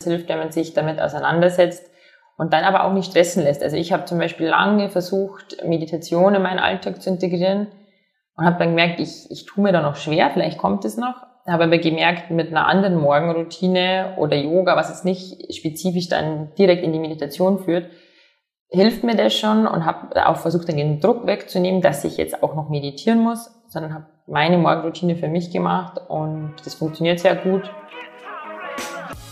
Es hilft, wenn man sich damit auseinandersetzt und dann aber auch nicht stressen lässt. Also ich habe zum Beispiel lange versucht, Meditation in meinen Alltag zu integrieren und habe dann gemerkt, ich, ich tue mir da noch schwer, vielleicht kommt es noch, habe aber gemerkt, mit einer anderen Morgenroutine oder Yoga, was jetzt nicht spezifisch dann direkt in die Meditation führt, hilft mir das schon und habe auch versucht, dann den Druck wegzunehmen, dass ich jetzt auch noch meditieren muss, sondern habe meine Morgenroutine für mich gemacht und das funktioniert sehr gut.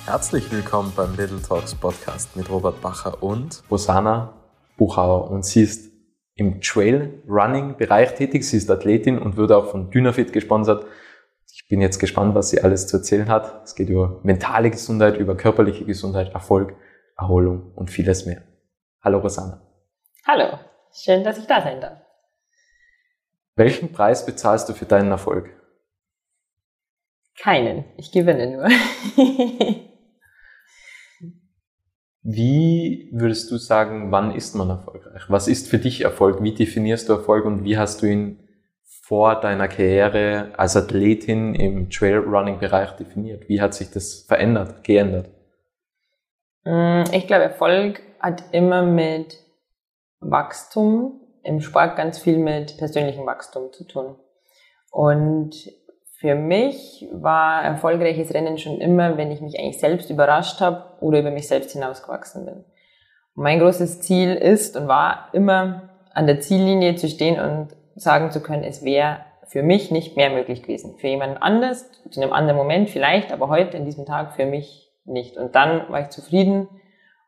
Herzlich willkommen beim Little Talks Podcast mit Robert Bacher und Rosanna Buchauer. Und sie ist im Trail Running Bereich tätig. Sie ist Athletin und wird auch von Dynafit gesponsert. Ich bin jetzt gespannt, was sie alles zu erzählen hat. Es geht über mentale Gesundheit, über körperliche Gesundheit, Erfolg, Erholung und vieles mehr. Hallo Rosanna. Hallo, schön, dass ich da sein darf. Welchen Preis bezahlst du für deinen Erfolg? Keinen, ich gewinne nur. wie würdest du sagen, wann ist man erfolgreich? Was ist für dich Erfolg? Wie definierst du Erfolg und wie hast du ihn vor deiner Karriere als Athletin im Trailrunning-Bereich definiert? Wie hat sich das verändert, geändert? Mm, ich glaube, Erfolg hat immer mit Wachstum, im Sport ganz viel mit persönlichem Wachstum zu tun. Und für mich war erfolgreiches Rennen schon immer, wenn ich mich eigentlich selbst überrascht habe oder über mich selbst hinausgewachsen bin. Und mein großes Ziel ist und war immer an der Ziellinie zu stehen und sagen zu können, es wäre für mich nicht mehr möglich gewesen. Für jemand anders, zu einem anderen Moment vielleicht, aber heute, in diesem Tag, für mich nicht. Und dann war ich zufrieden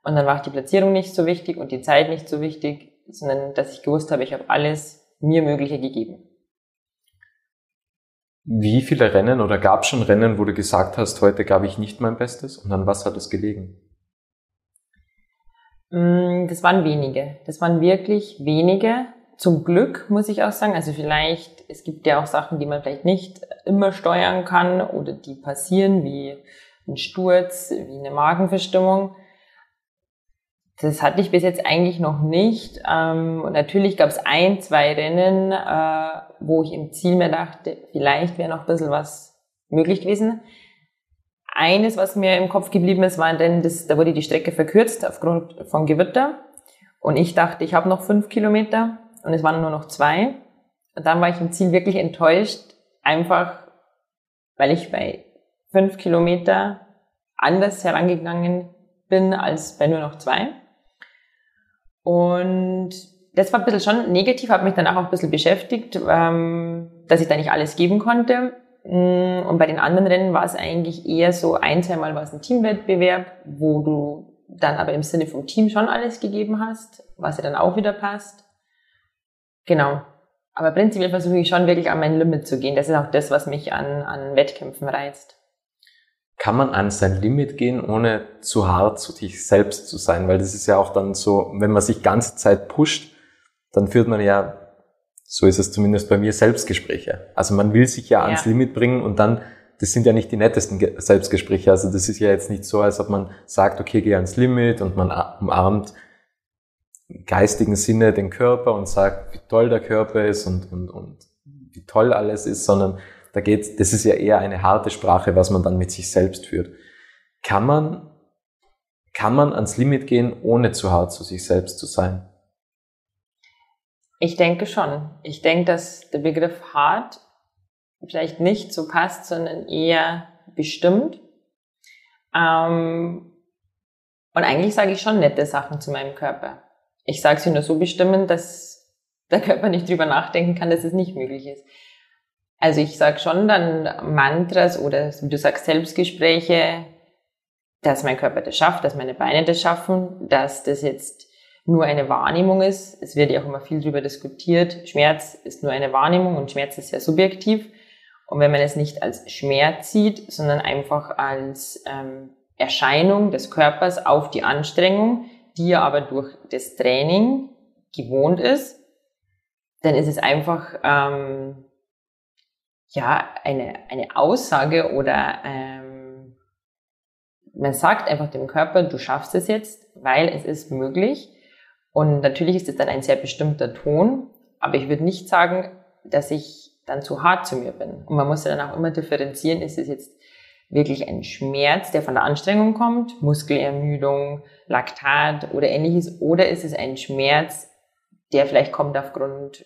und dann war die Platzierung nicht so wichtig und die Zeit nicht so wichtig, sondern dass ich gewusst habe, ich habe alles mir Mögliche gegeben. Wie viele Rennen oder gab es schon Rennen, wo du gesagt hast, heute gab ich nicht mein Bestes und an was hat es gelegen? Mm, das waren wenige. Das waren wirklich wenige. Zum Glück muss ich auch sagen. Also vielleicht, es gibt ja auch Sachen, die man vielleicht nicht immer steuern kann oder die passieren, wie ein Sturz, wie eine Magenverstimmung. Das hatte ich bis jetzt eigentlich noch nicht. Ähm, und natürlich gab es ein, zwei Rennen, äh, wo ich im Ziel mir dachte, vielleicht wäre noch ein bisschen was möglich gewesen. Eines, was mir im Kopf geblieben ist, war Rennen, das, da wurde die Strecke verkürzt aufgrund von Gewitter. Und ich dachte, ich habe noch fünf Kilometer und es waren nur noch zwei. Und dann war ich im Ziel wirklich enttäuscht, einfach weil ich bei fünf Kilometer anders herangegangen bin als bei nur noch zwei. Und das war ein bisschen schon negativ, hat mich dann auch ein bisschen beschäftigt, ähm, dass ich da nicht alles geben konnte. Mm, und bei den anderen Rennen war es eigentlich eher so, ein, zweimal war es ein Teamwettbewerb, wo du dann aber im Sinne vom Team schon alles gegeben hast, was ja dann auch wieder passt. Genau. Aber prinzipiell versuche ich schon wirklich an mein Limit zu gehen. Das ist auch das, was mich an, an Wettkämpfen reizt kann man an sein Limit gehen, ohne zu hart zu sich selbst zu sein? Weil das ist ja auch dann so, wenn man sich ganze Zeit pusht, dann führt man ja, so ist es zumindest bei mir, Selbstgespräche. Also man will sich ja, ja. ans Limit bringen und dann, das sind ja nicht die nettesten Selbstgespräche. Also das ist ja jetzt nicht so, als ob man sagt, okay, geh ans Limit und man umarmt im geistigen Sinne den Körper und sagt, wie toll der Körper ist und, und, und wie toll alles ist, sondern da geht's, das ist ja eher eine harte Sprache, was man dann mit sich selbst führt. Kann man, kann man ans Limit gehen, ohne zu hart zu sich selbst zu sein? Ich denke schon. Ich denke, dass der Begriff hart vielleicht nicht so passt, sondern eher bestimmt. Ähm, und eigentlich sage ich schon nette Sachen zu meinem Körper. Ich sage sie nur so bestimmen, dass der Körper nicht drüber nachdenken kann, dass es nicht möglich ist. Also ich sage schon dann Mantras oder wie du sagst Selbstgespräche, dass mein Körper das schafft, dass meine Beine das schaffen, dass das jetzt nur eine Wahrnehmung ist. Es wird ja auch immer viel darüber diskutiert. Schmerz ist nur eine Wahrnehmung und Schmerz ist sehr subjektiv. Und wenn man es nicht als Schmerz sieht, sondern einfach als ähm, Erscheinung des Körpers auf die Anstrengung, die er aber durch das Training gewohnt ist, dann ist es einfach ähm, ja, eine, eine Aussage oder ähm, man sagt einfach dem Körper, du schaffst es jetzt, weil es ist möglich. Und natürlich ist es dann ein sehr bestimmter Ton, aber ich würde nicht sagen, dass ich dann zu hart zu mir bin. Und man muss dann auch immer differenzieren, ist es jetzt wirklich ein Schmerz, der von der Anstrengung kommt, Muskelermüdung, Laktat oder ähnliches, oder ist es ein Schmerz, der vielleicht kommt aufgrund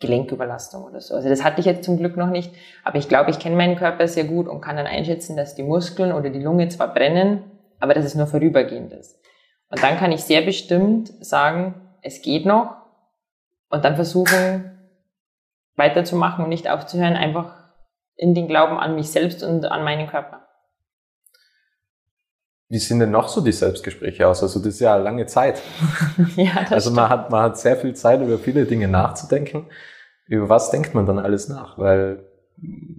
Gelenküberlastung oder so. Also das hatte ich jetzt zum Glück noch nicht, aber ich glaube, ich kenne meinen Körper sehr gut und kann dann einschätzen, dass die Muskeln oder die Lunge zwar brennen, aber dass es nur vorübergehend ist. Und dann kann ich sehr bestimmt sagen, es geht noch und dann versuchen weiterzumachen und nicht aufzuhören, einfach in den Glauben an mich selbst und an meinen Körper. Wie sehen denn noch so die Selbstgespräche aus? Also das ist ja eine lange Zeit. ja, das also man hat, man hat sehr viel Zeit, über viele Dinge nachzudenken. Über was denkt man dann alles nach? Weil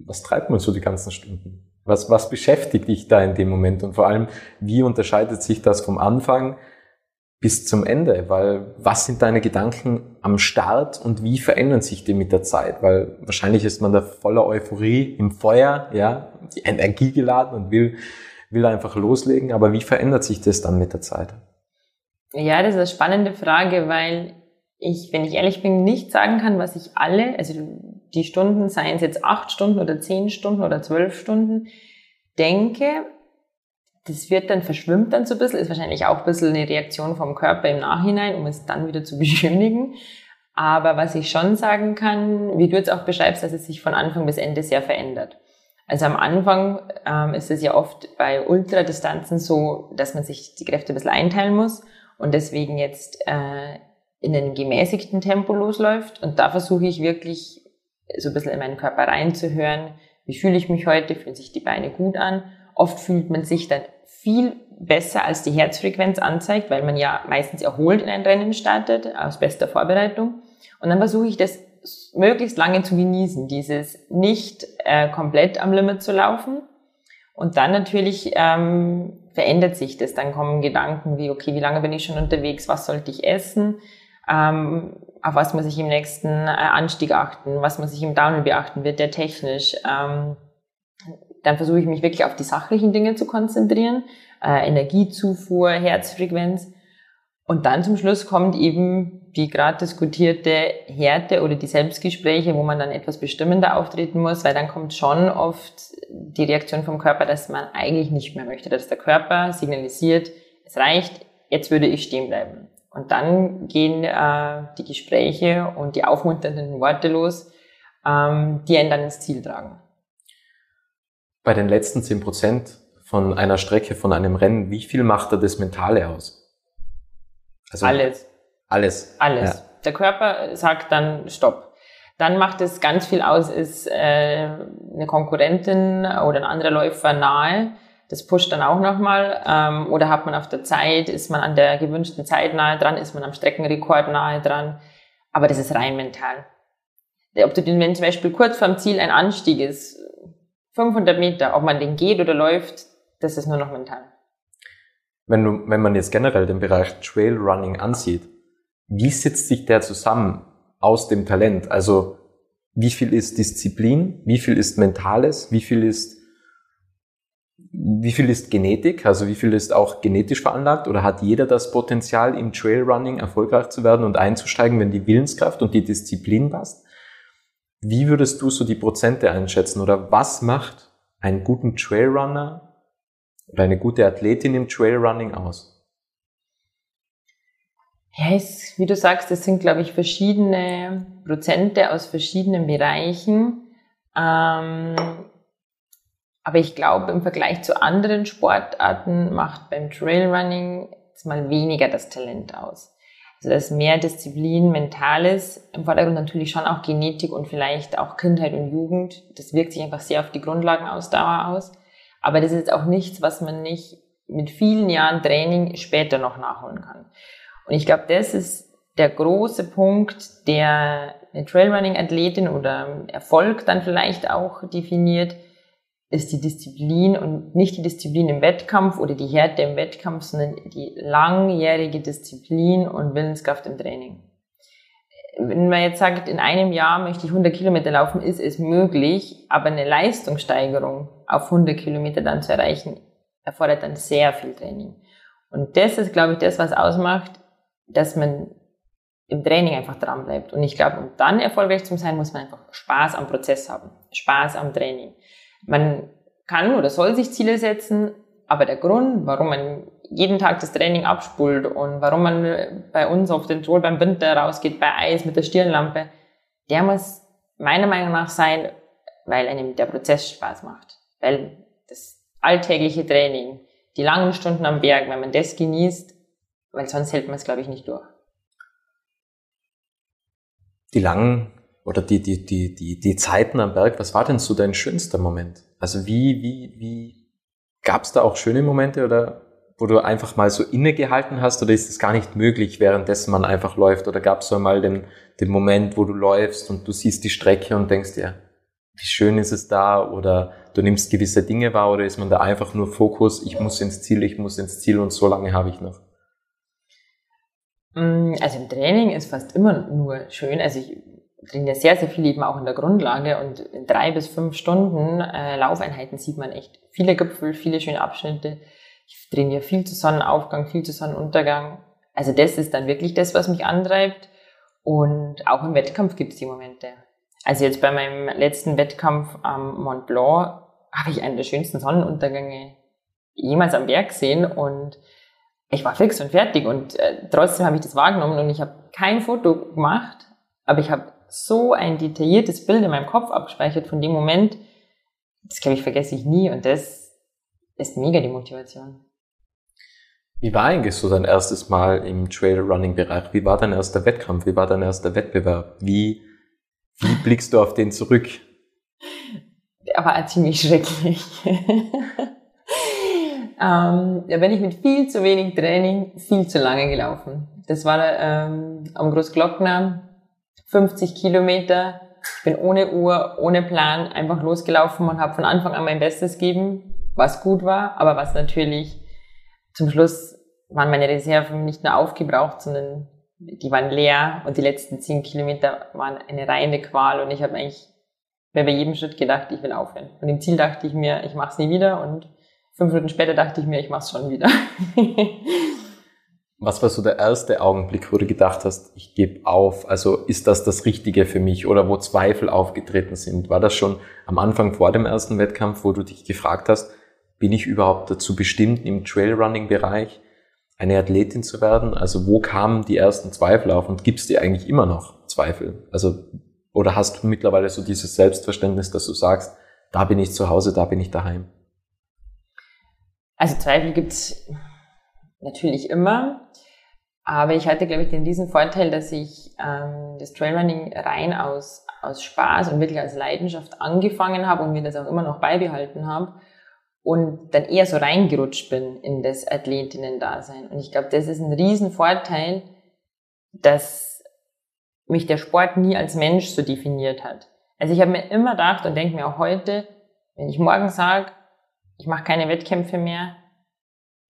was treibt man so die ganzen Stunden? Was, was beschäftigt dich da in dem Moment? Und vor allem, wie unterscheidet sich das vom Anfang bis zum Ende? Weil was sind deine Gedanken am Start und wie verändern sich die mit der Zeit? Weil wahrscheinlich ist man da voller Euphorie im Feuer, ja, die Energie geladen und will, will einfach loslegen. Aber wie verändert sich das dann mit der Zeit? Ja, das ist eine spannende Frage, weil ich, wenn ich ehrlich bin, nicht sagen kann, was ich alle, also die Stunden, seien es jetzt acht Stunden oder zehn Stunden oder zwölf Stunden, denke, das wird dann, verschwimmt dann so ein bisschen, ist wahrscheinlich auch ein bisschen eine Reaktion vom Körper im Nachhinein, um es dann wieder zu beschönigen. Aber was ich schon sagen kann, wie du jetzt auch beschreibst, dass es sich von Anfang bis Ende sehr verändert. Also am Anfang ähm, ist es ja oft bei Ultradistanzen so, dass man sich die Kräfte ein bisschen einteilen muss und deswegen jetzt äh, in einem gemäßigten Tempo losläuft. Und da versuche ich wirklich so ein bisschen in meinen Körper reinzuhören. Wie fühle ich mich heute? Fühlen sich die Beine gut an? Oft fühlt man sich dann viel besser als die Herzfrequenz anzeigt, weil man ja meistens erholt in ein Rennen startet, aus bester Vorbereitung. Und dann versuche ich das möglichst lange zu genießen, dieses nicht äh, komplett am Limit zu laufen. Und dann natürlich ähm, verändert sich das. Dann kommen Gedanken wie, okay, wie lange bin ich schon unterwegs, was sollte ich essen, ähm, auf was muss ich im nächsten äh, Anstieg achten, was muss ich im Downhill beachten, wird der technisch. Ähm, dann versuche ich mich wirklich auf die sachlichen Dinge zu konzentrieren, äh, Energiezufuhr, Herzfrequenz. Und dann zum Schluss kommt eben die gerade diskutierte Härte oder die Selbstgespräche, wo man dann etwas bestimmender auftreten muss, weil dann kommt schon oft die Reaktion vom Körper, dass man eigentlich nicht mehr möchte, dass der Körper signalisiert, es reicht, jetzt würde ich stehen bleiben. Und dann gehen äh, die Gespräche und die aufmunternden Worte los, ähm, die einen dann ins Ziel tragen bei den letzten zehn Prozent von einer Strecke, von einem Rennen, wie viel macht da das Mentale aus? Also alles. Alles. Alles. Ja. Der Körper sagt dann Stopp. Dann macht es ganz viel aus, ist äh, eine Konkurrentin oder ein anderer Läufer nahe. Das pusht dann auch nochmal. Ähm, oder hat man auf der Zeit, ist man an der gewünschten Zeit nahe dran, ist man am Streckenrekord nahe dran. Aber das ist rein mental. Ob du den, wenn zum Beispiel kurz vorm Ziel ein Anstieg ist, 500 Meter, ob man den geht oder läuft, das ist nur noch mental. Wenn, du, wenn man jetzt generell den Bereich Trail Running ansieht, wie setzt sich der zusammen aus dem Talent? Also wie viel ist Disziplin, wie viel ist Mentales, wie viel ist wie viel ist Genetik, also wie viel ist auch genetisch veranlagt oder hat jeder das Potenzial im Trailrunning erfolgreich zu werden und einzusteigen, wenn die Willenskraft und die Disziplin passt? Wie würdest du so die Prozente einschätzen oder was macht einen guten Trailrunner oder eine gute Athletin im Trailrunning aus? Ja, es, wie du sagst, es sind, glaube ich, verschiedene Prozente aus verschiedenen Bereichen. Ähm, aber ich glaube, im Vergleich zu anderen Sportarten macht beim Trailrunning jetzt mal weniger das Talent aus. Also das mehr Disziplin, Mentales, im Vordergrund natürlich schon auch Genetik und vielleicht auch Kindheit und Jugend. Das wirkt sich einfach sehr auf die Grundlagenausdauer aus. Aber das ist auch nichts, was man nicht mit vielen Jahren Training später noch nachholen kann. Und ich glaube, das ist der große Punkt, der eine Trailrunning-Athletin oder Erfolg dann vielleicht auch definiert, ist die Disziplin und nicht die Disziplin im Wettkampf oder die Härte im Wettkampf, sondern die langjährige Disziplin und Willenskraft im Training. Wenn man jetzt sagt, in einem Jahr möchte ich 100 Kilometer laufen, ist es möglich, aber eine Leistungssteigerung auf 100 Kilometer dann zu erreichen, erfordert dann sehr viel Training. Und das ist, glaube ich, das, was ausmacht, dass man im Training einfach dran bleibt. Und ich glaube, um dann erfolgreich zu sein, muss man einfach Spaß am Prozess haben, Spaß am Training. Man kann oder soll sich Ziele setzen, aber der Grund, warum man jeden Tag das Training abspult und warum man bei uns auf den Tor beim Winter rausgeht, bei Eis mit der Stirnlampe, der muss meiner Meinung nach sein, weil einem der Prozess Spaß macht. Weil das alltägliche Training, die langen Stunden am Berg, wenn man das genießt, weil sonst hält man es, glaube ich, nicht durch. Die langen oder die, die, die, die, die Zeiten am Berg, was war denn so dein schönster Moment? Also wie, wie, wie gab es da auch schöne Momente oder wo du einfach mal so innegehalten hast oder ist es gar nicht möglich, währenddessen man einfach läuft? Oder gab es so mal den, den Moment, wo du läufst und du siehst die Strecke und denkst dir, wie schön ist es da? Oder du nimmst gewisse Dinge wahr oder ist man da einfach nur Fokus, ich muss ins Ziel, ich muss ins Ziel und so lange habe ich noch? Mm, also im Training ist fast immer nur schön. Also ich trainiere sehr, sehr viel eben auch in der Grundlage und in drei bis fünf Stunden äh, Laufeinheiten sieht man echt viele Gipfel, viele schöne Abschnitte. Ich trainiere viel zu Sonnenaufgang, viel zu Sonnenuntergang. Also das ist dann wirklich das, was mich antreibt. Und auch im Wettkampf gibt es die Momente. Also jetzt bei meinem letzten Wettkampf am Mont Blanc habe ich einen der schönsten Sonnenuntergänge jemals am Berg gesehen und ich war fix und fertig und äh, trotzdem habe ich das wahrgenommen und ich habe kein Foto gemacht, aber ich habe so ein detailliertes Bild in meinem Kopf abgespeichert von dem Moment, das glaube ich vergesse ich nie und das ist mega die Motivation. Wie war eigentlich so dein erstes Mal im Trail-Running-Bereich? Wie war dein erster Wettkampf? Wie war dein erster Wettbewerb? Wie, wie blickst du auf den zurück? Der war ziemlich schrecklich. ähm, da bin ich mit viel zu wenig Training viel zu lange gelaufen. Das war ähm, am Großglockner 50 Kilometer. Ich bin ohne Uhr, ohne Plan einfach losgelaufen und habe von Anfang an mein Bestes gegeben, was gut war, aber was natürlich zum Schluss waren meine Reserven nicht nur aufgebraucht, sondern die waren leer und die letzten 10 Kilometer waren eine reine Qual und ich habe eigentlich bei jedem Schritt gedacht, ich will aufhören. Und im Ziel dachte ich mir, ich mache es nie wieder und fünf Minuten später dachte ich mir, ich mache es schon wieder. Was war so der erste Augenblick, wo du gedacht hast, ich gebe auf? Also ist das das Richtige für mich oder wo Zweifel aufgetreten sind? War das schon am Anfang vor dem ersten Wettkampf, wo du dich gefragt hast, bin ich überhaupt dazu bestimmt, im Trailrunning-Bereich eine Athletin zu werden? Also wo kamen die ersten Zweifel auf und gibt es dir eigentlich immer noch Zweifel? Also oder hast du mittlerweile so dieses Selbstverständnis, dass du sagst, da bin ich zu Hause, da bin ich daheim? Also Zweifel gibt's natürlich immer. Aber ich hatte, glaube ich, den riesen Vorteil, dass ich ähm, das Trailrunning rein aus, aus Spaß und wirklich als Leidenschaft angefangen habe und mir das auch immer noch beibehalten habe und dann eher so reingerutscht bin in das Athletinnen-Dasein. Und ich glaube, das ist ein riesen Vorteil, dass mich der Sport nie als Mensch so definiert hat. Also ich habe mir immer gedacht und denke mir auch heute, wenn ich morgen sage, ich mache keine Wettkämpfe mehr,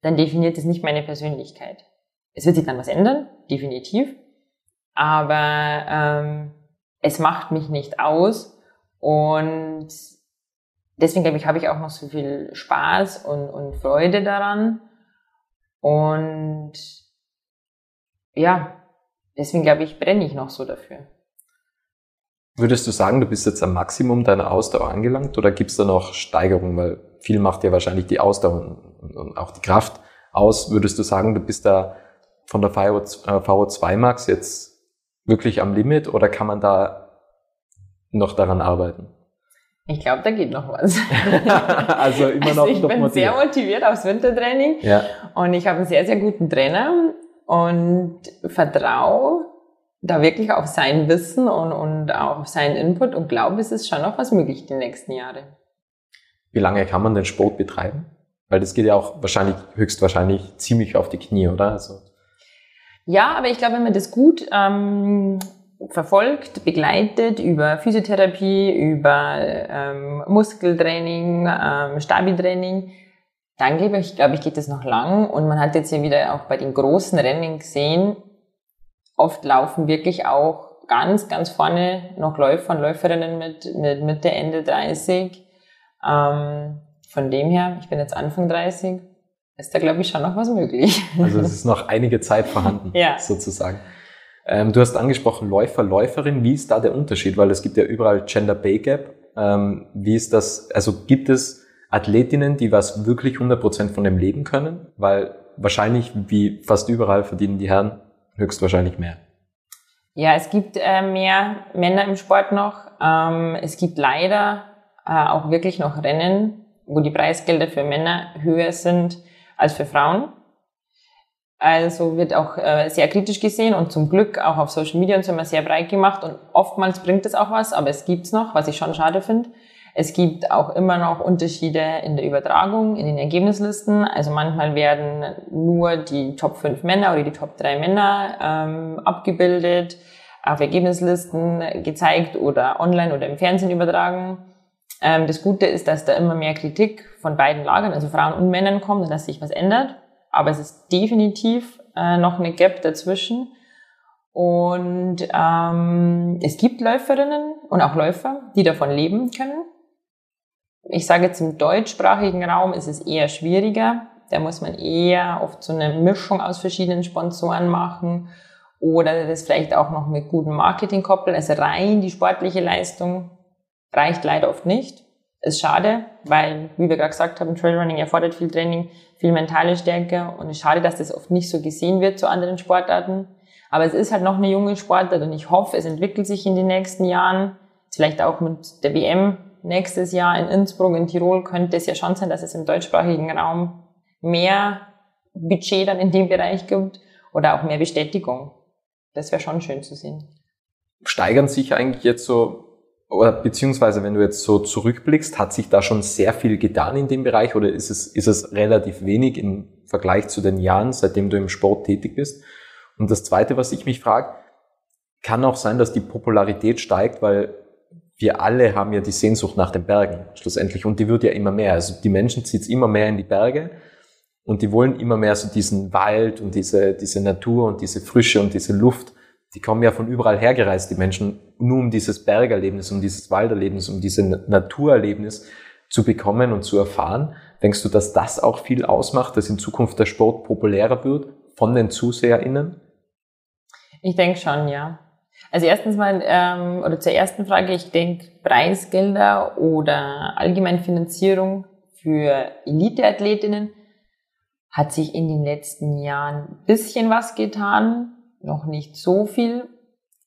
dann definiert es nicht meine Persönlichkeit. Es wird sich dann was ändern, definitiv, aber ähm, es macht mich nicht aus und deswegen glaube ich, habe ich auch noch so viel Spaß und, und Freude daran und ja, deswegen glaube ich, brenne ich noch so dafür. Würdest du sagen, du bist jetzt am Maximum deiner Ausdauer angelangt oder gibt es da noch Steigerungen? Weil viel macht ja wahrscheinlich die Ausdauer und auch die Kraft aus. Würdest du sagen, du bist da von der VO2 Max jetzt wirklich am Limit oder kann man da noch daran arbeiten? Ich glaube, da geht noch was. also immer noch. Also ich bin motiviert. sehr motiviert aufs Wintertraining ja. und ich habe einen sehr, sehr guten Trainer und vertraue da wirklich auf sein Wissen und, und auch auf seinen Input und glaube, es ist schon noch was möglich die nächsten Jahre. Wie lange kann man den Sport betreiben? Weil das geht ja auch wahrscheinlich, höchstwahrscheinlich ziemlich auf die Knie, oder? Also. Ja, aber ich glaube, wenn man das gut ähm, verfolgt, begleitet über Physiotherapie, über ähm, Muskeltraining, ähm, Stabiltraining, dann glaube ich, glaube ich, geht das noch lang. Und man hat jetzt ja wieder auch bei den großen Rennen gesehen, oft laufen wirklich auch ganz, ganz vorne noch Läufer und Läuferinnen mit, mit Mitte, Ende 30. Ähm, von dem her, ich bin jetzt Anfang 30, ist da, glaube ich, schon noch was möglich. Also es ist noch einige Zeit vorhanden, ja. sozusagen. Ähm, du hast angesprochen Läufer, Läuferin. Wie ist da der Unterschied? Weil es gibt ja überall Gender Pay Gap. Ähm, wie ist das, also gibt es Athletinnen, die was wirklich 100% von dem leben können? Weil wahrscheinlich, wie fast überall, verdienen die Herren höchstwahrscheinlich mehr. Ja, es gibt äh, mehr Männer im Sport noch. Ähm, es gibt leider äh, auch wirklich noch Rennen, wo die Preisgelder für Männer höher sind als für Frauen. Also wird auch äh, sehr kritisch gesehen und zum Glück auch auf Social Media und so immer sehr breit gemacht und oftmals bringt es auch was, aber es gibt's noch, was ich schon schade finde. Es gibt auch immer noch Unterschiede in der Übertragung, in den Ergebnislisten. Also manchmal werden nur die Top 5 Männer oder die Top 3 Männer ähm, abgebildet, auf Ergebnislisten gezeigt oder online oder im Fernsehen übertragen. Ähm, das Gute ist, dass da immer mehr Kritik von beiden Lagern, also Frauen und Männern kommt und dass sich was ändert aber es ist definitiv äh, noch eine Gap dazwischen. Und ähm, es gibt Läuferinnen und auch Läufer, die davon leben können. Ich sage jetzt im deutschsprachigen Raum ist es eher schwieriger. Da muss man eher oft so eine Mischung aus verschiedenen Sponsoren machen oder das vielleicht auch noch mit gutem Marketing koppeln. Also rein die sportliche Leistung reicht leider oft nicht. Ist schade, weil, wie wir gerade gesagt haben, Trailrunning erfordert viel Training, viel mentale Stärke und es ist schade, dass das oft nicht so gesehen wird zu anderen Sportarten. Aber es ist halt noch eine junge Sportart und ich hoffe, es entwickelt sich in den nächsten Jahren. Vielleicht auch mit der WM nächstes Jahr in Innsbruck, in Tirol könnte es ja schon sein, dass es im deutschsprachigen Raum mehr Budget dann in dem Bereich gibt oder auch mehr Bestätigung. Das wäre schon schön zu sehen. Steigern sich eigentlich jetzt so oder beziehungsweise wenn du jetzt so zurückblickst, hat sich da schon sehr viel getan in dem Bereich oder ist es, ist es relativ wenig im Vergleich zu den Jahren, seitdem du im Sport tätig bist? Und das Zweite, was ich mich frage, kann auch sein, dass die Popularität steigt, weil wir alle haben ja die Sehnsucht nach den Bergen schlussendlich und die wird ja immer mehr. Also die Menschen zieht immer mehr in die Berge und die wollen immer mehr so diesen Wald und diese, diese Natur und diese Frische und diese Luft die kommen ja von überall hergereist, die Menschen, nur um dieses Bergerlebnis, um dieses Walderlebnis, um dieses Naturerlebnis zu bekommen und zu erfahren. Denkst du, dass das auch viel ausmacht, dass in Zukunft der Sport populärer wird von den ZuseherInnen? Ich denke schon, ja. Also erstens mal, ähm, oder zur ersten Frage, ich denke, Preisgelder oder allgemeine Finanzierung für Eliteathletinnen hat sich in den letzten Jahren bisschen was getan noch nicht so viel.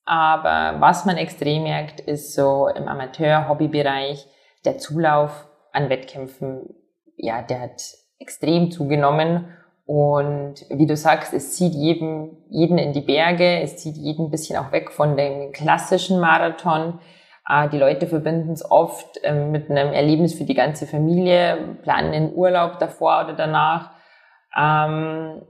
Aber was man extrem merkt, ist so im Amateur-Hobby-Bereich der Zulauf an Wettkämpfen, ja, der hat extrem zugenommen. Und wie du sagst, es zieht jeden, jeden in die Berge, es zieht jeden ein bisschen auch weg von dem klassischen Marathon. Äh, die Leute verbinden es oft ähm, mit einem Erlebnis für die ganze Familie, planen einen Urlaub davor oder danach. Ähm,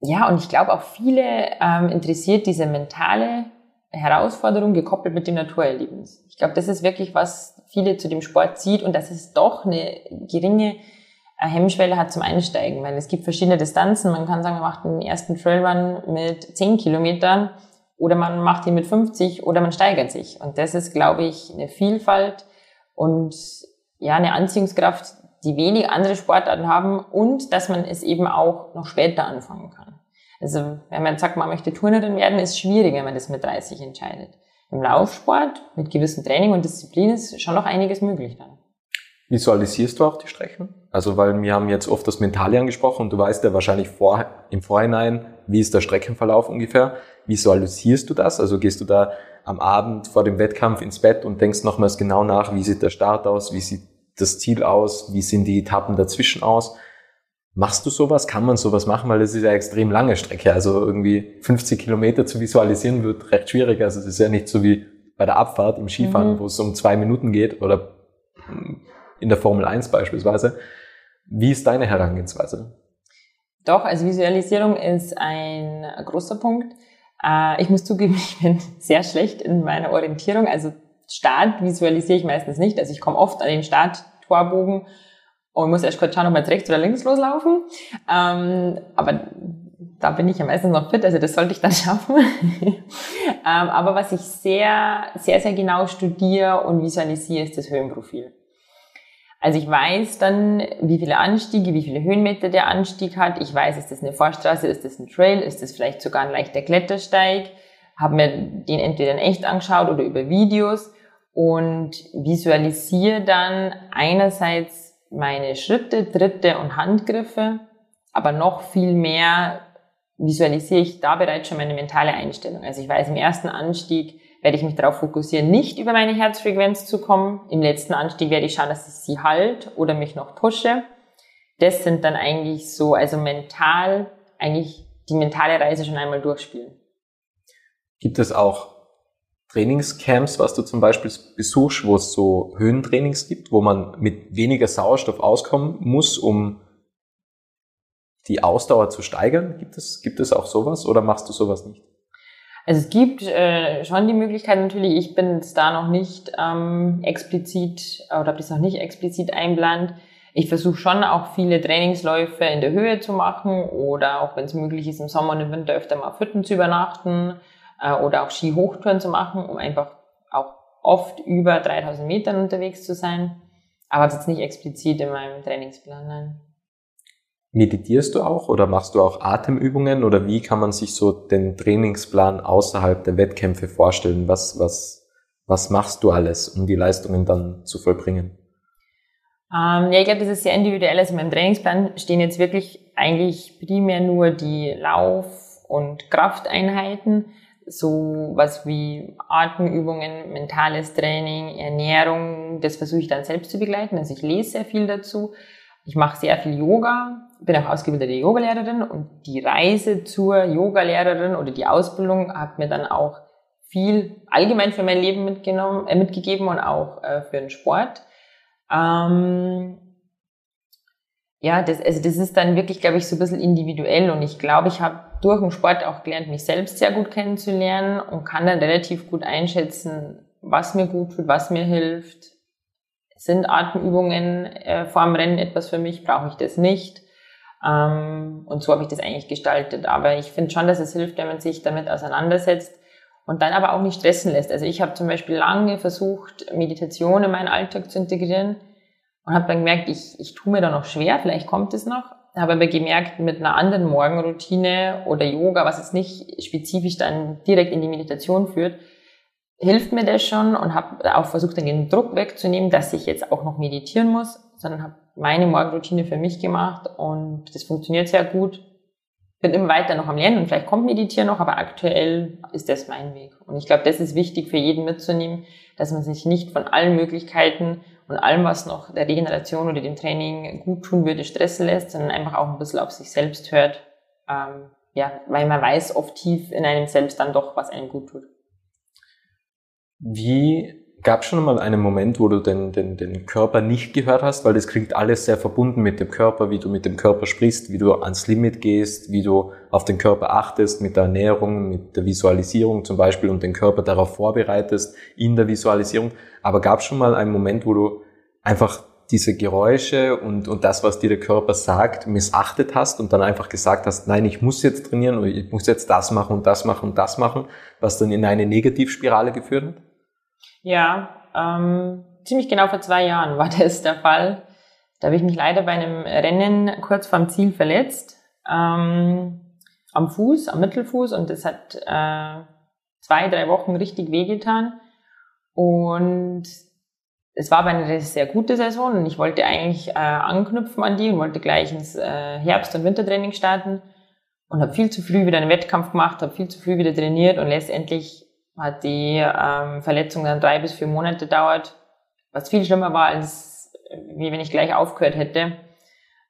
ja, und ich glaube auch viele ähm, interessiert diese mentale Herausforderung gekoppelt mit dem Naturerlebnis. Ich glaube, das ist wirklich, was viele zu dem Sport zieht und dass es doch eine geringe äh, Hemmschwelle hat zum Einsteigen, weil es gibt verschiedene Distanzen. Man kann sagen, man macht einen ersten Trailrun mit 10 Kilometern oder man macht ihn mit 50 oder man steigert sich. Und das ist, glaube ich, eine Vielfalt und ja, eine Anziehungskraft, die wenig andere Sportarten haben und dass man es eben auch noch später anfangen kann. Also wenn man sagt, man möchte Turnerin werden, ist schwieriger, wenn man das mit 30 entscheidet. Im Laufsport mit gewissem Training und Disziplin ist schon noch einiges möglich dann. Visualisierst du auch die Strecken? Also weil wir haben jetzt oft das Mentale angesprochen und du weißt ja wahrscheinlich vor, im Vorhinein, wie ist der Streckenverlauf ungefähr. Visualisierst du das? Also gehst du da am Abend vor dem Wettkampf ins Bett und denkst nochmals genau nach, wie sieht der Start aus, wie sieht das Ziel aus, wie sehen die Etappen dazwischen aus? Machst du sowas? Kann man sowas machen? Weil das ist ja extrem lange Strecke. Also irgendwie 50 Kilometer zu visualisieren wird recht schwierig. Also es ist ja nicht so wie bei der Abfahrt im Skifahren, mhm. wo es um zwei Minuten geht oder in der Formel 1 beispielsweise. Wie ist deine Herangehensweise? Doch, also Visualisierung ist ein großer Punkt. Äh, ich muss zugeben, ich bin sehr schlecht in meiner Orientierung. Also Start visualisiere ich meistens nicht. Also ich komme oft an den Starttorbogen und muss erst kurz schauen, ob wir jetzt rechts oder links loslaufen. Ähm, aber da bin ich ja meistens noch fit, also das sollte ich dann schaffen. ähm, aber was ich sehr, sehr, sehr genau studiere und visualisiere, ist das Höhenprofil. Also ich weiß dann, wie viele Anstiege, wie viele Höhenmeter der Anstieg hat. Ich weiß, ist das eine Vorstraße, ist das ein Trail, ist das vielleicht sogar ein leichter Klettersteig. Habe mir den entweder in echt angeschaut oder über Videos und visualisiere dann einerseits meine Schritte, Tritte und Handgriffe, aber noch viel mehr visualisiere ich da bereits schon meine mentale Einstellung. Also ich weiß, im ersten Anstieg werde ich mich darauf fokussieren, nicht über meine Herzfrequenz zu kommen. Im letzten Anstieg werde ich schauen, dass ich sie halt oder mich noch pushe. Das sind dann eigentlich so, also mental, eigentlich die mentale Reise schon einmal durchspielen. Gibt es auch Trainingscamps, was du zum Beispiel besuchst, wo es so Höhentrainings gibt, wo man mit weniger Sauerstoff auskommen muss, um die Ausdauer zu steigern? Gibt es, gibt es auch sowas oder machst du sowas nicht? Also es gibt äh, schon die Möglichkeit natürlich, ich bin jetzt da noch nicht ähm, explizit oder habe das noch nicht explizit einplant. Ich versuche schon auch viele Trainingsläufe in der Höhe zu machen oder auch wenn es möglich ist, im Sommer und im Winter öfter mal auf Hütten zu übernachten äh, oder auch Ski-Hochtouren zu machen, um einfach auch oft über 3000 Metern unterwegs zu sein. Aber das ist nicht explizit in meinem Trainingsplan, nein. Meditierst du auch oder machst du auch Atemübungen oder wie kann man sich so den Trainingsplan außerhalb der Wettkämpfe vorstellen? Was, was, was machst du alles, um die Leistungen dann zu vollbringen? Ähm, ja, ich glaube, das ist sehr individuell. Also in meinem Trainingsplan stehen jetzt wirklich eigentlich primär nur die Lauf- und Krafteinheiten, so was wie Atemübungen, mentales Training, Ernährung, das versuche ich dann selbst zu begleiten. Also ich lese sehr viel dazu. Ich mache sehr viel Yoga, bin auch ausgebildete Yogalehrerin und die Reise zur Yogalehrerin oder die Ausbildung hat mir dann auch viel allgemein für mein Leben mitgenommen, äh, mitgegeben und auch äh, für den Sport. Ähm, ja, das, also das ist dann wirklich, glaube ich, so ein bisschen individuell und ich glaube, ich habe durch den Sport auch gelernt, mich selbst sehr gut kennenzulernen und kann dann relativ gut einschätzen, was mir gut tut, was mir hilft. Sind Atemübungen äh, vor dem Rennen etwas für mich? Brauche ich das nicht? Ähm, und so habe ich das eigentlich gestaltet. Aber ich finde schon, dass es hilft, wenn man sich damit auseinandersetzt und dann aber auch nicht stressen lässt. Also ich habe zum Beispiel lange versucht, Meditation in meinen Alltag zu integrieren und habe dann gemerkt, ich, ich tue mir da noch schwer, vielleicht kommt es noch. Habe aber gemerkt, mit einer anderen Morgenroutine oder Yoga, was jetzt nicht spezifisch dann direkt in die Meditation führt, hilft mir das schon und habe auch versucht, dann den Druck wegzunehmen, dass ich jetzt auch noch meditieren muss, sondern habe meine Morgenroutine für mich gemacht und das funktioniert sehr gut bin immer weiter noch am Lernen und vielleicht kommt Meditieren noch, aber aktuell ist das mein Weg. Und ich glaube, das ist wichtig für jeden mitzunehmen, dass man sich nicht von allen Möglichkeiten und allem, was noch der Regeneration oder dem Training gut tun würde, stressen lässt, sondern einfach auch ein bisschen auf sich selbst hört. Ähm, ja, weil man weiß oft tief in einem selbst dann doch, was einem gut tut. Wie Gab schon mal einen Moment, wo du den, den, den Körper nicht gehört hast? Weil das klingt alles sehr verbunden mit dem Körper, wie du mit dem Körper sprichst, wie du ans Limit gehst, wie du auf den Körper achtest, mit der Ernährung, mit der Visualisierung zum Beispiel und den Körper darauf vorbereitest in der Visualisierung. Aber gab schon mal einen Moment, wo du einfach diese Geräusche und, und das, was dir der Körper sagt, missachtet hast und dann einfach gesagt hast, nein, ich muss jetzt trainieren oder ich muss jetzt das machen und das machen und das machen, was dann in eine Negativspirale geführt hat? Ja, ähm, ziemlich genau vor zwei Jahren war das der Fall. Da habe ich mich leider bei einem Rennen kurz vorm Ziel verletzt. Ähm, am Fuß, am Mittelfuß und das hat äh, zwei, drei Wochen richtig wehgetan. Und es war aber eine sehr gute Saison und ich wollte eigentlich äh, anknüpfen an die und wollte gleich ins äh, Herbst- und Wintertraining starten und habe viel zu früh wieder einen Wettkampf gemacht, habe viel zu früh wieder trainiert und letztendlich die ähm, Verletzung dann drei bis vier Monate dauert, was viel schlimmer war, als wie wenn ich gleich aufgehört hätte.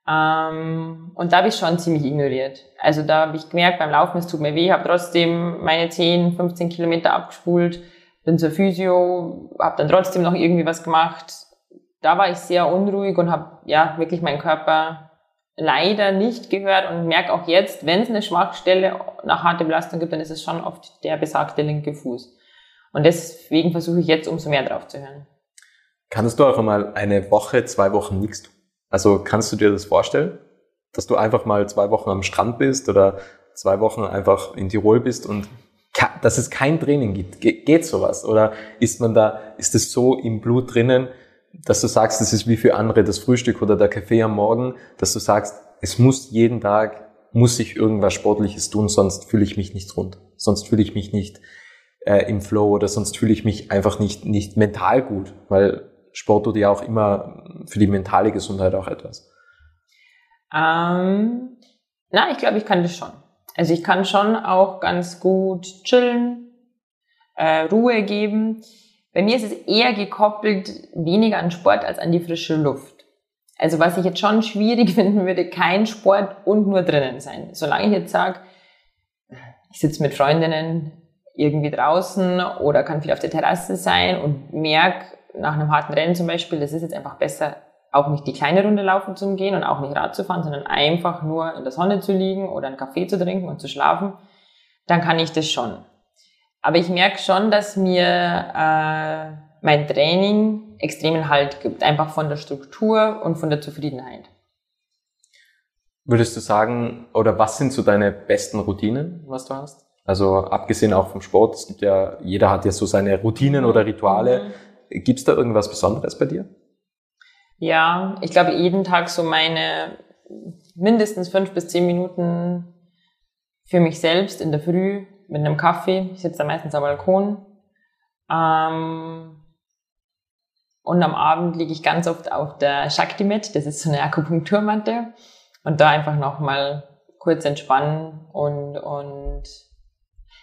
Ähm, und da habe ich schon ziemlich ignoriert. Also da habe ich gemerkt, beim Laufen, es tut mir weh, habe trotzdem meine 10, 15 Kilometer abgespult, bin zur Physio, habe dann trotzdem noch irgendwie was gemacht. Da war ich sehr unruhig und habe ja wirklich meinen Körper leider nicht gehört und merke auch jetzt, wenn es eine Schwachstelle nach harter Belastung gibt, dann ist es schon oft der besagte linke Fuß. Und deswegen versuche ich jetzt umso mehr drauf zu hören. Kannst du auch einmal eine Woche, zwei Wochen nichts tun? Also kannst du dir das vorstellen, dass du einfach mal zwei Wochen am Strand bist oder zwei Wochen einfach in Tirol bist und dass es kein Training gibt? geht sowas? Oder ist man da, ist es so im Blut drinnen, dass du sagst, es ist wie für andere das Frühstück oder der Kaffee am Morgen, dass du sagst, es muss jeden Tag, muss ich irgendwas Sportliches tun, sonst fühle ich mich nicht rund. Sonst fühle ich mich nicht äh, im Flow oder sonst fühle ich mich einfach nicht, nicht mental gut, weil Sport tut ja auch immer für die mentale Gesundheit auch etwas? Ähm, na, ich glaube, ich kann das schon. Also ich kann schon auch ganz gut chillen, äh, Ruhe geben. Bei mir ist es eher gekoppelt weniger an Sport als an die frische Luft. Also was ich jetzt schon schwierig finden würde, kein Sport und nur drinnen sein. Solange ich jetzt sage, ich sitze mit Freundinnen irgendwie draußen oder kann viel auf der Terrasse sein und merke nach einem harten Rennen zum Beispiel, das ist jetzt einfach besser, auch nicht die kleine Runde laufen zu gehen und auch nicht Rad zu fahren, sondern einfach nur in der Sonne zu liegen oder einen Kaffee zu trinken und zu schlafen, dann kann ich das schon. Aber ich merke schon, dass mir äh, mein Training extremen Halt gibt, einfach von der Struktur und von der Zufriedenheit. Würdest du sagen, oder was sind so deine besten Routinen, was du hast? Also abgesehen auch vom Sport, es gibt ja, jeder hat ja so seine Routinen oder Rituale. Mhm. Gibt es da irgendwas Besonderes bei dir? Ja, ich glaube jeden Tag so meine mindestens fünf bis zehn Minuten für mich selbst in der Früh mit einem Kaffee. Ich sitze da meistens am Balkon. Ähm, und am Abend liege ich ganz oft auf der Shakti-Mat, das ist so eine Akupunkturmatte. Und da einfach nochmal kurz entspannen und, und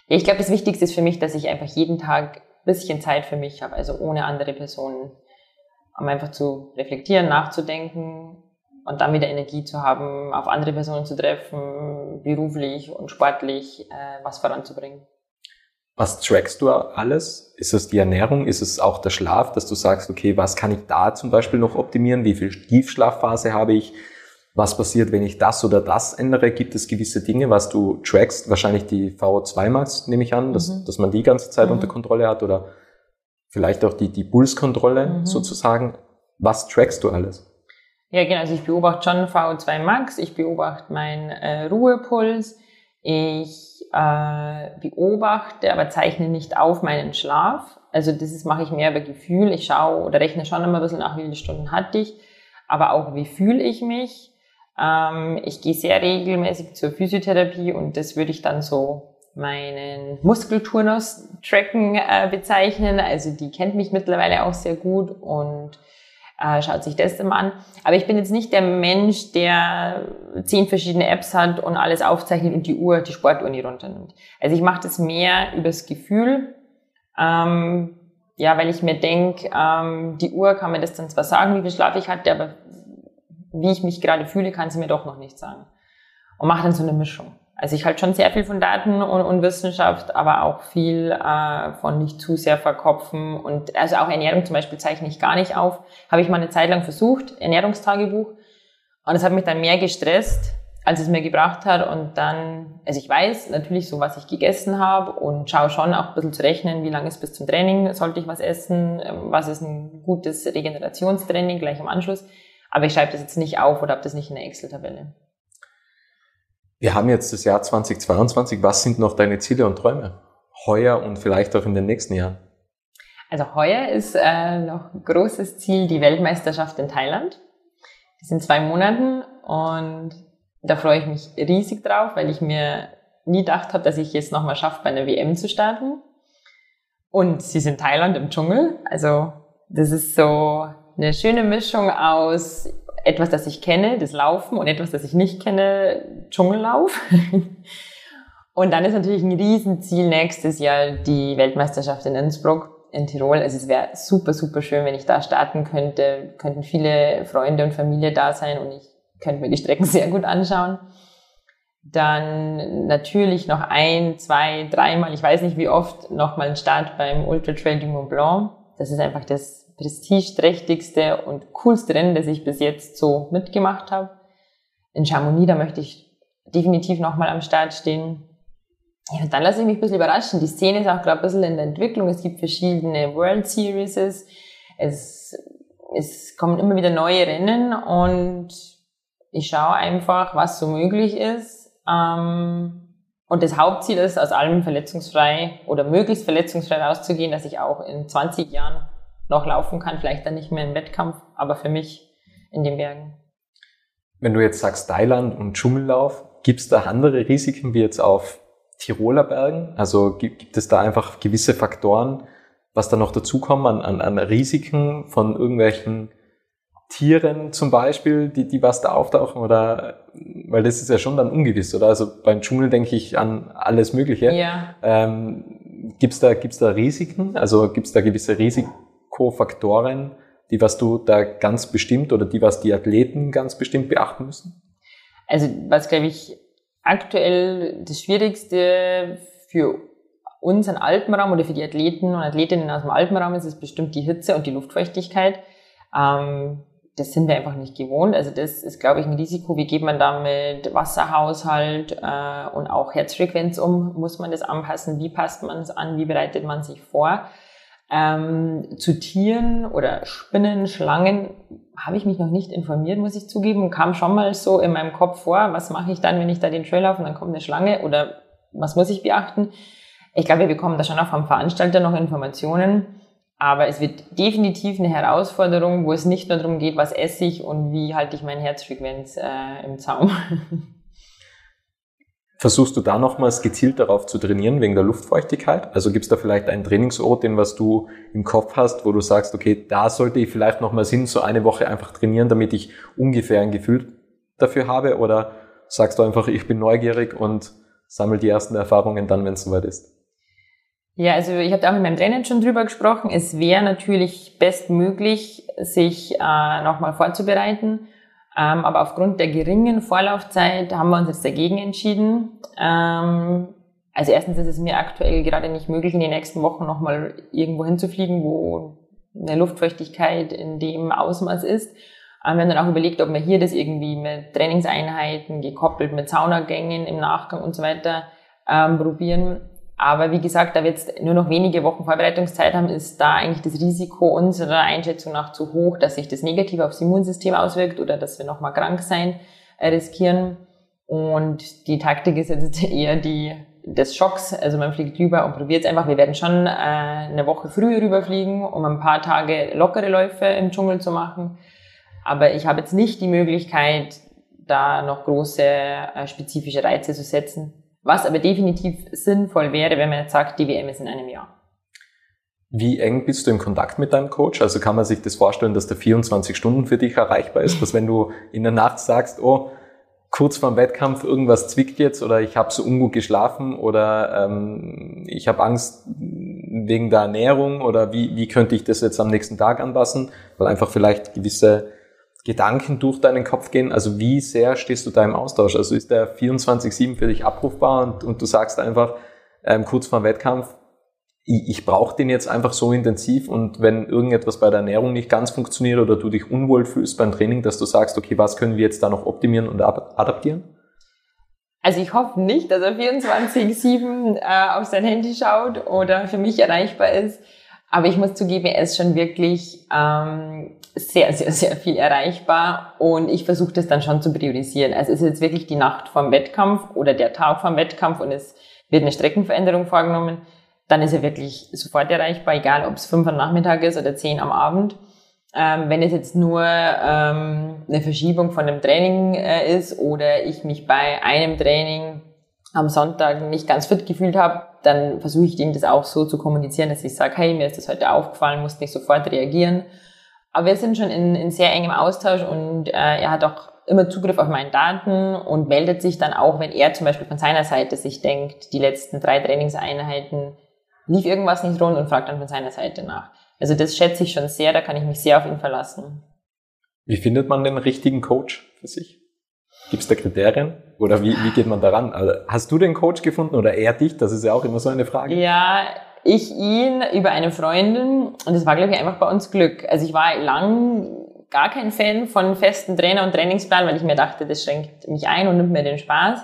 ja, ich glaube, das Wichtigste ist für mich, dass ich einfach jeden Tag ein bisschen Zeit für mich habe, also ohne andere Personen, um einfach zu reflektieren, nachzudenken und dann wieder Energie zu haben, auf andere Personen zu treffen, beruflich und sportlich äh, was voranzubringen. Was trackst du alles? Ist es die Ernährung? Ist es auch der Schlaf, dass du sagst, okay, was kann ich da zum Beispiel noch optimieren? Wie viel Tiefschlafphase habe ich? Was passiert, wenn ich das oder das ändere? Gibt es gewisse Dinge, was du trackst? Wahrscheinlich die VO2 Max, nehme ich an, dass, mhm. dass man die ganze Zeit mhm. unter Kontrolle hat oder vielleicht auch die, die Pulskontrolle mhm. sozusagen. Was trackst du alles? Ja, genau. Also ich beobachte schon VO2 Max, ich beobachte meinen äh, Ruhepuls, ich äh, beobachte, aber zeichne nicht auf meinen Schlaf. Also das ist, mache ich mehr über Gefühl. Ich schaue oder rechne schon immer ein bisschen nach, wie viele Stunden hatte ich, aber auch wie fühle ich mich. Ähm, ich gehe sehr regelmäßig zur Physiotherapie und das würde ich dann so meinen Muskelturnus tracken äh, bezeichnen. Also die kennt mich mittlerweile auch sehr gut und äh, schaut sich das immer an. Aber ich bin jetzt nicht der Mensch, der zehn verschiedene Apps hat und alles aufzeichnet und die Uhr, die Sportuhr nie runternimmt. Also ich mache das mehr übers Gefühl. Ähm, ja, weil ich mir denke, ähm, die Uhr kann mir das dann zwar sagen, wie viel Schlaf ich hatte, aber wie ich mich gerade fühle, kann sie mir doch noch nicht sagen. Und mache dann so eine Mischung. Also ich halte schon sehr viel von Daten und, und Wissenschaft, aber auch viel äh, von nicht zu sehr verkopfen. Und also auch Ernährung zum Beispiel zeichne ich gar nicht auf. Habe ich mal eine Zeit lang versucht, Ernährungstagebuch. Und es hat mich dann mehr gestresst, als es mir gebracht hat. Und dann, also ich weiß natürlich so, was ich gegessen habe und schaue schon auch ein bisschen zu rechnen, wie lange ist bis zum Training, sollte ich was essen, ähm, was ist ein gutes Regenerationstraining gleich im Anschluss. Aber ich schreibe das jetzt nicht auf oder habe das nicht in der Excel-Tabelle. Wir haben jetzt das Jahr 2022. Was sind noch deine Ziele und Träume? Heuer und vielleicht auch in den nächsten Jahren? Also heuer ist äh, noch ein großes Ziel die Weltmeisterschaft in Thailand. Das sind zwei Monaten und da freue ich mich riesig drauf, weil ich mir nie gedacht habe, dass ich es nochmal schaffe, bei einer WM zu starten. Und sie sind Thailand im Dschungel. Also das ist so eine schöne Mischung aus etwas, das ich kenne, das Laufen, und etwas, das ich nicht kenne, Dschungellauf. und dann ist natürlich ein Riesenziel nächstes Jahr die Weltmeisterschaft in Innsbruck in Tirol. Also es wäre super, super schön, wenn ich da starten könnte. Könnten viele Freunde und Familie da sein und ich könnte mir die Strecken sehr gut anschauen. Dann natürlich noch ein, zwei, dreimal, ich weiß nicht wie oft, nochmal ein Start beim Ultra Trail du Mont Blanc. Das ist einfach das prestigeträchtigste und coolste Rennen, das ich bis jetzt so mitgemacht habe. In Chamonix, da möchte ich definitiv nochmal am Start stehen. Ja, und dann lasse ich mich ein bisschen überraschen. Die Szene ist auch gerade ein bisschen in der Entwicklung. Es gibt verschiedene World Series. Es, es kommen immer wieder neue Rennen und ich schaue einfach, was so möglich ist. Ähm, und das Hauptziel ist, aus allem verletzungsfrei oder möglichst verletzungsfrei rauszugehen, dass ich auch in 20 Jahren noch laufen kann, vielleicht dann nicht mehr im Wettkampf, aber für mich in den Bergen. Wenn du jetzt sagst Thailand und Dschungellauf, gibt es da andere Risiken wie jetzt auf Tiroler Bergen? Also gibt, gibt es da einfach gewisse Faktoren, was da noch dazukommen an, an, an Risiken von irgendwelchen Tieren zum Beispiel, die, die was da auftauchen oder, weil das ist ja schon dann ungewiss, oder? Also beim Dschungel denke ich an alles Mögliche. Ja. Ähm, gibt's da, gibt's da Risiken? Also gibt's da gewisse Risikofaktoren, die was du da ganz bestimmt oder die was die Athleten ganz bestimmt beachten müssen? Also was glaube ich aktuell das Schwierigste für unseren Alpenraum oder für die Athleten und Athletinnen aus dem Alpenraum ist es bestimmt die Hitze und die Luftfeuchtigkeit. Ähm, das sind wir einfach nicht gewohnt. Also das ist, glaube ich, ein Risiko. Wie geht man da mit Wasserhaushalt äh, und auch Herzfrequenz um? Muss man das anpassen? Wie passt man es an? Wie bereitet man sich vor? Ähm, zu Tieren oder Spinnen, Schlangen habe ich mich noch nicht informiert, muss ich zugeben. Kam schon mal so in meinem Kopf vor, was mache ich dann, wenn ich da den Trail laufe und dann kommt eine Schlange oder was muss ich beachten? Ich glaube, wir bekommen da schon auch vom Veranstalter noch Informationen. Aber es wird definitiv eine Herausforderung, wo es nicht nur darum geht, was esse ich und wie halte ich meine Herzfrequenz äh, im Zaum. Versuchst du da nochmals gezielt darauf zu trainieren wegen der Luftfeuchtigkeit? Also gibt es da vielleicht einen Trainingsort, den was du im Kopf hast, wo du sagst, okay, da sollte ich vielleicht nochmals hin, so eine Woche einfach trainieren, damit ich ungefähr ein Gefühl dafür habe? Oder sagst du einfach, ich bin neugierig und sammle die ersten Erfahrungen dann, wenn es soweit ist? Ja, also ich habe da auch mit meinem Trainer schon drüber gesprochen. Es wäre natürlich bestmöglich, sich äh, nochmal vorzubereiten. Ähm, aber aufgrund der geringen Vorlaufzeit haben wir uns jetzt dagegen entschieden. Ähm, also erstens ist es mir aktuell gerade nicht möglich, in den nächsten Wochen nochmal irgendwo hinzufliegen, wo eine Luftfeuchtigkeit in dem Ausmaß ist. Ähm, wir haben dann auch überlegt, ob wir hier das irgendwie mit Trainingseinheiten gekoppelt mit Saunagängen im Nachgang und so weiter ähm, probieren. Aber wie gesagt, da wir jetzt nur noch wenige Wochen Vorbereitungszeit haben, ist da eigentlich das Risiko unserer Einschätzung nach zu hoch, dass sich das negativ aufs Immunsystem auswirkt oder dass wir nochmal krank sein äh, riskieren. Und die Taktik ist jetzt eher die des Schocks. Also man fliegt rüber und probiert es einfach. Wir werden schon äh, eine Woche früher rüberfliegen, um ein paar Tage lockere Läufe im Dschungel zu machen. Aber ich habe jetzt nicht die Möglichkeit, da noch große äh, spezifische Reize zu setzen. Was aber definitiv sinnvoll wäre, wenn man jetzt sagt, die WM ist in einem Jahr. Wie eng bist du im Kontakt mit deinem Coach? Also kann man sich das vorstellen, dass der 24 Stunden für dich erreichbar ist, dass wenn du in der Nacht sagst, oh, kurz vorm Wettkampf irgendwas zwickt jetzt oder ich habe so ungut geschlafen oder ähm, ich habe Angst wegen der Ernährung oder wie, wie könnte ich das jetzt am nächsten Tag anpassen, weil einfach vielleicht gewisse Gedanken durch deinen Kopf gehen? Also wie sehr stehst du da im Austausch? Also ist der 24-7 für dich abrufbar und, und du sagst einfach ähm, kurz vor dem Wettkampf, ich, ich brauche den jetzt einfach so intensiv und wenn irgendetwas bei der Ernährung nicht ganz funktioniert oder du dich unwohl fühlst beim Training, dass du sagst, okay, was können wir jetzt da noch optimieren und adaptieren? Also ich hoffe nicht, dass er 24-7 äh, auf sein Handy schaut oder für mich erreichbar ist. Aber ich muss zugeben, er ist schon wirklich ähm, sehr, sehr, sehr viel erreichbar und ich versuche das dann schon zu priorisieren. Also es ist jetzt wirklich die Nacht vorm Wettkampf oder der Tag vorm Wettkampf und es wird eine Streckenveränderung vorgenommen, dann ist er wirklich sofort erreichbar, egal ob es fünf am Nachmittag ist oder zehn am Abend. Ähm, wenn es jetzt nur ähm, eine Verschiebung von einem Training äh, ist oder ich mich bei einem Training am Sonntag nicht ganz fit gefühlt habe, dann versuche ich ihm das auch so zu kommunizieren, dass ich sage, hey, mir ist das heute aufgefallen, muss nicht sofort reagieren. Aber wir sind schon in, in sehr engem Austausch und äh, er hat auch immer Zugriff auf meine Daten und meldet sich dann auch, wenn er zum Beispiel von seiner Seite sich denkt, die letzten drei Trainingseinheiten lief irgendwas nicht rund und fragt dann von seiner Seite nach. Also das schätze ich schon sehr, da kann ich mich sehr auf ihn verlassen. Wie findet man den richtigen Coach für sich? Gibt es da Kriterien? Oder wie, wie geht man daran? Also hast du den Coach gefunden oder er dich? Das ist ja auch immer so eine Frage. Ja, ich ihn über eine Freundin und das war, glaube ich, einfach bei uns Glück. Also ich war lang gar kein Fan von festen Trainer und Trainingsplan, weil ich mir dachte, das schränkt mich ein und nimmt mir den Spaß.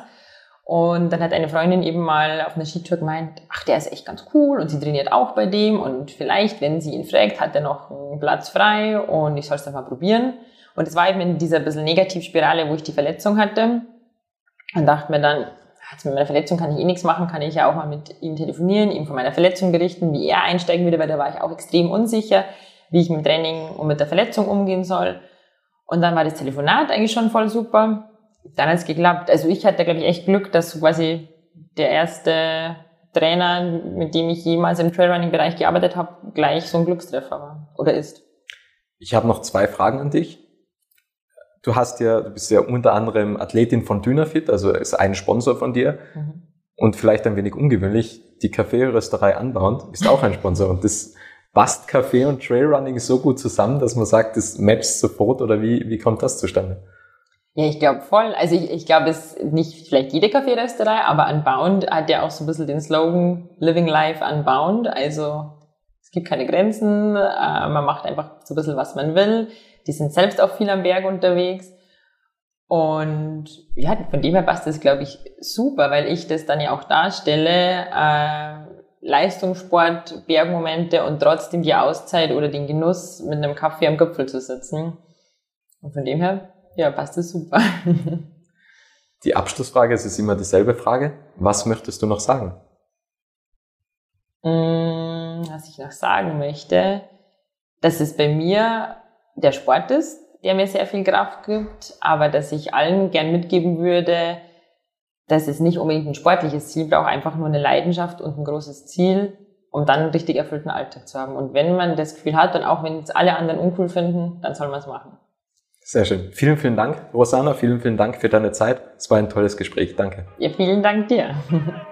Und dann hat eine Freundin eben mal auf einer Skitour gemeint, ach, der ist echt ganz cool und sie trainiert auch bei dem und vielleicht, wenn sie ihn fragt, hat er noch einen Platz frei und ich soll es doch mal probieren. Und es war eben in dieser bisschen Negativspirale, wo ich die Verletzung hatte und dachte mir dann, jetzt mit meiner Verletzung kann ich eh nichts machen, kann ich ja auch mal mit ihm telefonieren, ihm von meiner Verletzung berichten, wie er einsteigen würde, weil da war ich auch extrem unsicher, wie ich mit Training und mit der Verletzung umgehen soll. Und dann war das Telefonat eigentlich schon voll super. Dann hat es geklappt. Also ich hatte, glaube ich, echt Glück, dass quasi der erste Trainer, mit dem ich jemals im Trailrunning-Bereich gearbeitet habe, gleich so ein Glückstreffer war oder ist. Ich habe noch zwei Fragen an dich. Du hast ja, du bist ja unter anderem Athletin von Dynafit, also ist ein Sponsor von dir. Mhm. Und vielleicht ein wenig ungewöhnlich, die Kaffeerösterei Unbound ist auch ein Sponsor. Und das passt Kaffee und Trailrunning so gut zusammen, dass man sagt, das matcht sofort oder wie, wie kommt das zustande? Ja, ich glaube voll. Also ich, ich glaube, es ist nicht vielleicht jede Kaffeerösterei, aber Unbound hat ja auch so ein bisschen den Slogan Living Life Unbound. Also gibt keine Grenzen, äh, man macht einfach so ein bisschen, was man will. Die sind selbst auch viel am Berg unterwegs. Und ja, von dem her passt das, glaube ich, super, weil ich das dann ja auch darstelle, äh, Leistungssport, Bergmomente und trotzdem die Auszeit oder den Genuss mit einem Kaffee am Gipfel zu sitzen. Und von dem her ja, passt das super. Die Abschlussfrage, es ist immer dieselbe Frage. Was möchtest du noch sagen? Mm, was ich noch sagen möchte, dass es bei mir der Sport ist, der mir sehr viel Kraft gibt, aber dass ich allen gern mitgeben würde, dass es nicht unbedingt ein sportliches Ziel braucht, einfach nur eine Leidenschaft und ein großes Ziel, um dann einen richtig erfüllten Alltag zu haben. Und wenn man das Gefühl hat, und auch wenn es alle anderen uncool finden, dann soll man es machen. Sehr schön. Vielen, vielen Dank, Rosanna. Vielen, vielen Dank für deine Zeit. Es war ein tolles Gespräch. Danke. Ja, vielen Dank dir.